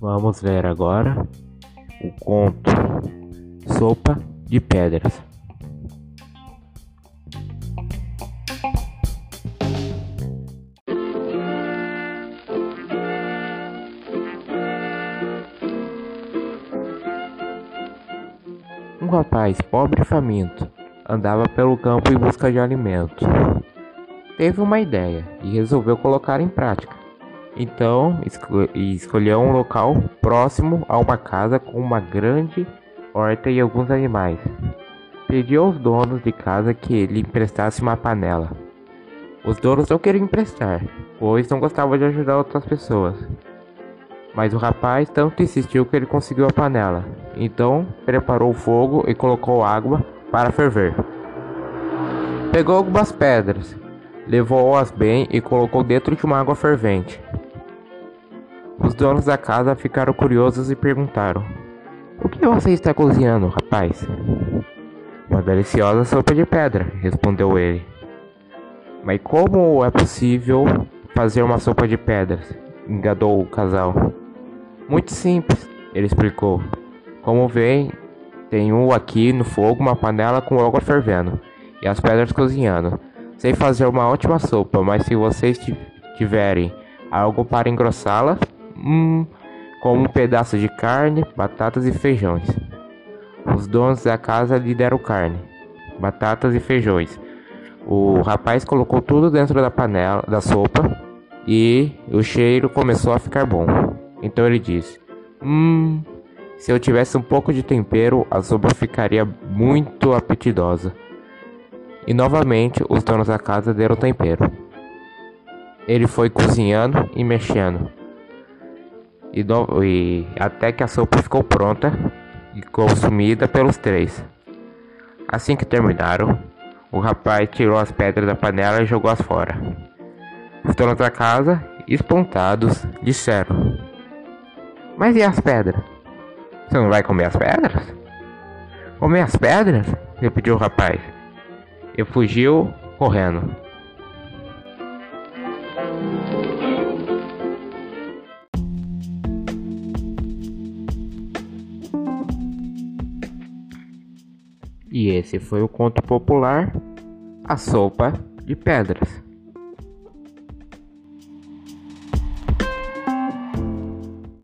Vamos ler agora o conto Sopa de Pedras. Um rapaz pobre e faminto andava pelo campo em busca de alimento. Teve uma ideia e resolveu colocar em prática. Então esco escolheu um local próximo a uma casa com uma grande horta e alguns animais. Pediu aos donos de casa que ele emprestasse uma panela. Os donos não queriam emprestar, pois não gostavam de ajudar outras pessoas. Mas o rapaz tanto insistiu que ele conseguiu a panela. Então preparou o fogo e colocou água para ferver. Pegou algumas pedras, levou-as bem e colocou dentro de uma água fervente. Os donos da casa ficaram curiosos e perguntaram: O que você está cozinhando, rapaz? Uma deliciosa sopa de pedra, respondeu ele. Mas como é possível fazer uma sopa de pedras? engadou o casal. Muito simples, ele explicou. Como vem, tenho aqui no fogo uma panela com água fervendo e as pedras cozinhando. Sei fazer uma ótima sopa, mas se vocês tiverem algo para engrossá-la, hum, como um pedaço de carne, batatas e feijões. Os donos da casa lhe deram carne, batatas e feijões. O rapaz colocou tudo dentro da panela da sopa e o cheiro começou a ficar bom. Então ele disse: Hum, se eu tivesse um pouco de tempero, a sopa ficaria muito apetitosa. E novamente os donos da casa deram tempero. Ele foi cozinhando e mexendo. E, do, e até que a sopa ficou pronta e consumida pelos três. Assim que terminaram, o rapaz tirou as pedras da panela e jogou-as fora. Os donos da casa, espantados, disseram: Mas e as pedras? Você não vai comer as pedras? Comer as pedras? repetiu o rapaz. E fugiu correndo. E esse foi o conto popular A Sopa de Pedras.